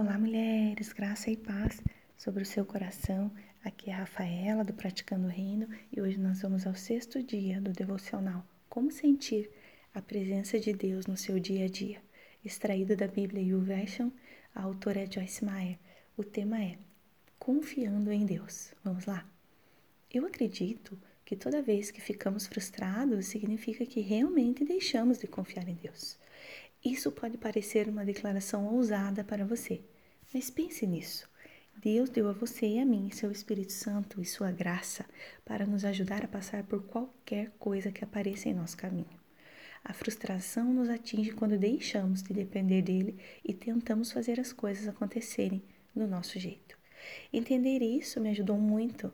Olá, mulheres, graça e paz sobre o seu coração. Aqui é a Rafaela do Praticando o Reino e hoje nós vamos ao sexto dia do devocional Como sentir a presença de Deus no seu dia a dia. Extraído da Bíblia YouVersion, a autora é Joyce Meyer. O tema é Confiando em Deus. Vamos lá? Eu acredito que toda vez que ficamos frustrados significa que realmente deixamos de confiar em Deus. Isso pode parecer uma declaração ousada para você, mas pense nisso. Deus deu a você e a mim seu Espírito Santo e sua graça para nos ajudar a passar por qualquer coisa que apareça em nosso caminho. A frustração nos atinge quando deixamos de depender dele e tentamos fazer as coisas acontecerem do nosso jeito. Entender isso me ajudou muito.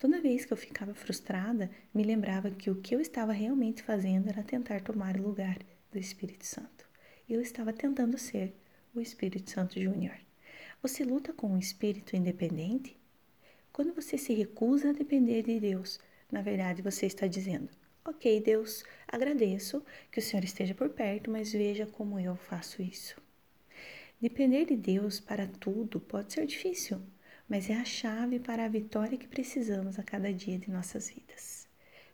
Toda vez que eu ficava frustrada, me lembrava que o que eu estava realmente fazendo era tentar tomar o lugar do Espírito Santo eu estava tentando ser o Espírito Santo Júnior. Você luta com um espírito independente? Quando você se recusa a depender de Deus, na verdade você está dizendo: Ok, Deus, agradeço que o Senhor esteja por perto, mas veja como eu faço isso. Depender de Deus para tudo pode ser difícil, mas é a chave para a vitória que precisamos a cada dia de nossas vidas.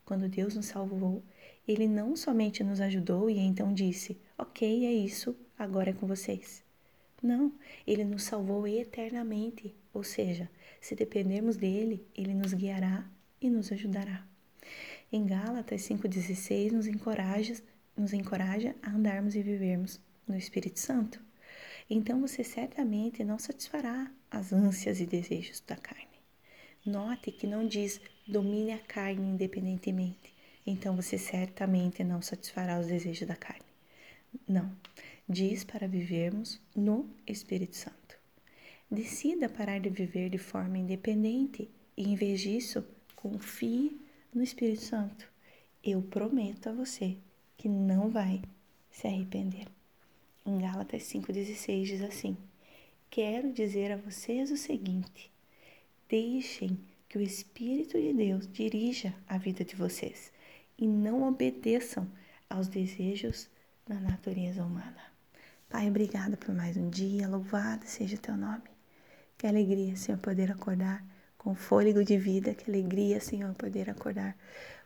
Quando Deus nos salvou, Ele não somente nos ajudou e então disse: Ok, é isso, agora é com vocês. Não, Ele nos salvou eternamente, ou seja, se dependermos dele, Ele nos guiará e nos ajudará. Em Gálatas 5,16 nos encoraja, nos encoraja a andarmos e vivermos no Espírito Santo. Então você certamente não satisfará as ânsias e desejos da carne. Note que não diz domine a carne independentemente, então você certamente não satisfará os desejos da carne. Não, diz para vivermos no Espírito Santo. Decida parar de viver de forma independente e, em vez disso, confie no Espírito Santo. Eu prometo a você que não vai se arrepender. Em Gálatas 5,16 diz assim: Quero dizer a vocês o seguinte Deixem que o Espírito de Deus dirija a vida de vocês e não obedeçam aos desejos da natureza humana. Pai, obrigada por mais um dia, louvado seja o teu nome. Que alegria, Senhor, poder acordar com fôlego de vida, que alegria, Senhor, poder acordar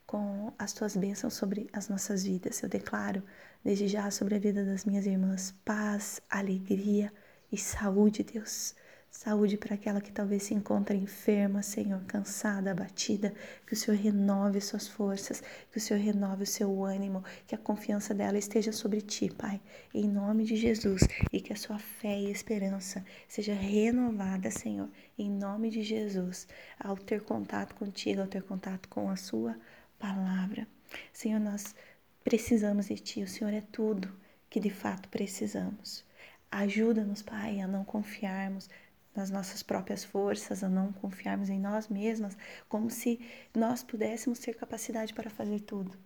com as tuas bênçãos sobre as nossas vidas. Eu declaro desde já sobre a vida das minhas irmãs paz, alegria e saúde, Deus. Saúde para aquela que talvez se encontre enferma, Senhor, cansada, abatida. Que o Senhor renove suas forças, que o Senhor renove o seu ânimo, que a confiança dela esteja sobre ti, Pai, em nome de Jesus. E que a sua fé e esperança seja renovada, Senhor, em nome de Jesus, ao ter contato contigo, ao ter contato com a sua palavra. Senhor, nós precisamos de ti, o Senhor é tudo que de fato precisamos. Ajuda-nos, Pai, a não confiarmos nas nossas próprias forças, a não confiarmos em nós mesmas, como se nós pudéssemos ter capacidade para fazer tudo.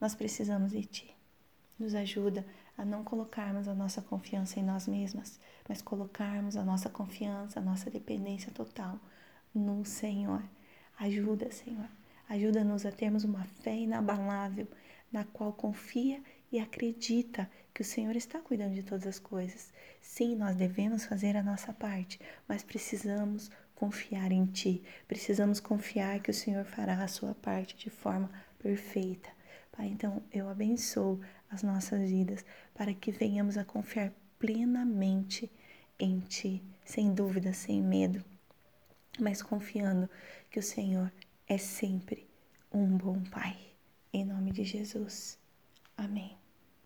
Nós precisamos de Ti. Nos ajuda a não colocarmos a nossa confiança em nós mesmas, mas colocarmos a nossa confiança, a nossa dependência total no Senhor. Ajuda, Senhor. Ajuda-nos a termos uma fé inabalável na qual confia e acredita que o Senhor está cuidando de todas as coisas. Sim, nós devemos fazer a nossa parte, mas precisamos confiar em Ti. Precisamos confiar que o Senhor fará a sua parte de forma perfeita. Pai, então eu abençoo as nossas vidas para que venhamos a confiar plenamente em Ti, sem dúvida, sem medo, mas confiando que o Senhor é sempre um bom Pai. Em nome de Jesus. Amém.